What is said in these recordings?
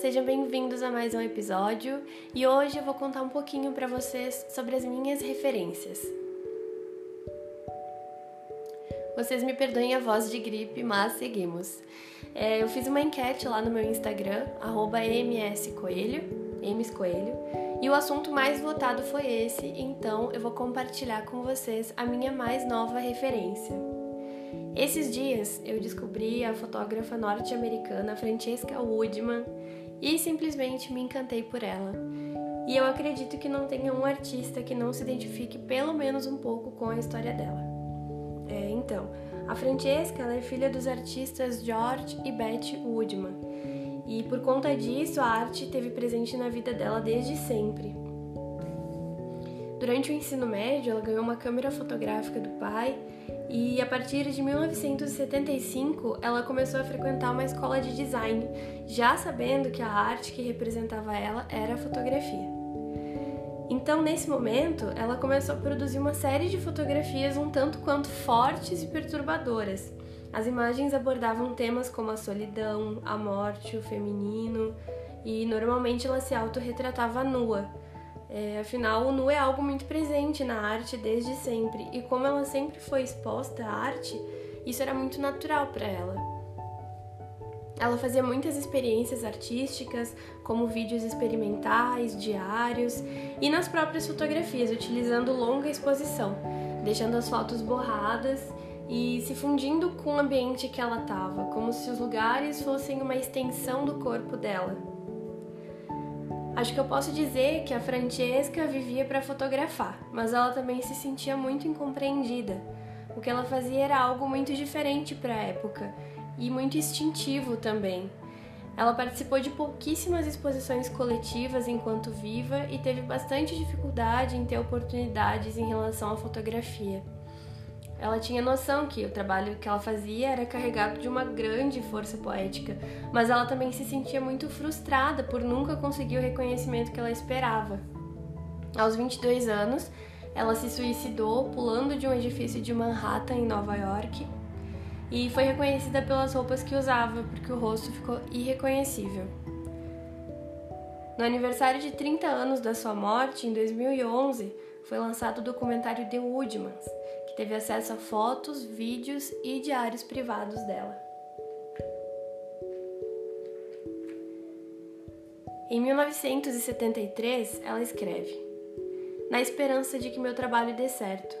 sejam bem-vindos a mais um episódio e hoje eu vou contar um pouquinho para vocês sobre as minhas referências. Vocês me perdoem a voz de gripe, mas seguimos. É, eu fiz uma enquete lá no meu Instagram, mscoelho, mscoelho, e o assunto mais votado foi esse, então eu vou compartilhar com vocês a minha mais nova referência. Esses dias eu descobri a fotógrafa norte-americana Francesca Woodman e simplesmente me encantei por ela. E eu acredito que não tenha um artista que não se identifique pelo menos um pouco com a história dela. É, então, a Francesca é filha dos artistas George e Beth Woodman. E por conta disso, a arte teve presente na vida dela desde sempre. Durante o ensino médio, ela ganhou uma câmera fotográfica do pai e a partir de 1975 ela começou a frequentar uma escola de design, já sabendo que a arte que representava ela era a fotografia. Então, nesse momento, ela começou a produzir uma série de fotografias um tanto quanto fortes e perturbadoras. As imagens abordavam temas como a solidão, a morte, o feminino, e normalmente ela se autorretratava nua é, afinal, o nu é algo muito presente na arte desde sempre, e como ela sempre foi exposta à arte, isso era muito natural para ela. Ela fazia muitas experiências artísticas, como vídeos experimentais, diários e nas próprias fotografias, utilizando longa exposição, deixando as fotos borradas e se fundindo com o ambiente que ela estava, como se os lugares fossem uma extensão do corpo dela. Acho que eu posso dizer que a Francesca vivia para fotografar, mas ela também se sentia muito incompreendida. O que ela fazia era algo muito diferente para a época e muito instintivo também. Ela participou de pouquíssimas exposições coletivas enquanto viva e teve bastante dificuldade em ter oportunidades em relação à fotografia. Ela tinha noção que o trabalho que ela fazia era carregado de uma grande força poética, mas ela também se sentia muito frustrada por nunca conseguir o reconhecimento que ela esperava. Aos 22 anos, ela se suicidou pulando de um edifício de Manhattan, em Nova York, e foi reconhecida pelas roupas que usava, porque o rosto ficou irreconhecível. No aniversário de 30 anos da sua morte, em 2011, foi lançado o documentário The Woodmans, teve acesso a fotos, vídeos e diários privados dela. Em 1973, ela escreve: Na esperança de que meu trabalho dê certo.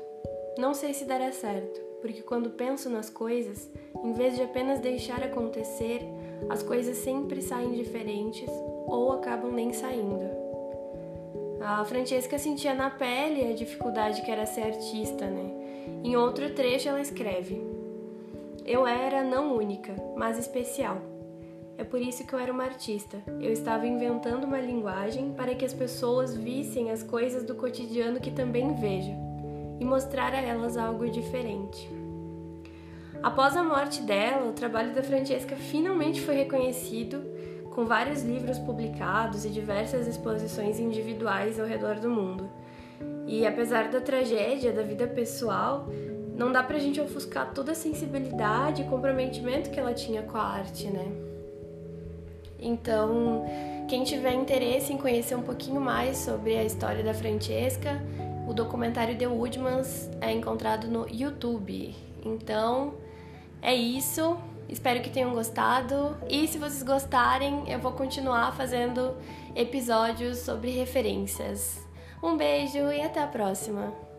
Não sei se dará certo, porque quando penso nas coisas, em vez de apenas deixar acontecer, as coisas sempre saem diferentes ou acabam nem saindo. A Francesca sentia na pele a dificuldade que era ser artista, né? Em outro trecho, ela escreve: Eu era não única, mas especial. É por isso que eu era uma artista. Eu estava inventando uma linguagem para que as pessoas vissem as coisas do cotidiano que também vejo e mostrar a elas algo diferente. Após a morte dela, o trabalho da Francesca finalmente foi reconhecido, com vários livros publicados e diversas exposições individuais ao redor do mundo. E apesar da tragédia da vida pessoal, não dá pra gente ofuscar toda a sensibilidade e comprometimento que ela tinha com a arte, né? Então, quem tiver interesse em conhecer um pouquinho mais sobre a história da Francesca, o documentário The Woodmans é encontrado no YouTube. Então, é isso. Espero que tenham gostado. E se vocês gostarem, eu vou continuar fazendo episódios sobre referências. Um beijo e até a próxima!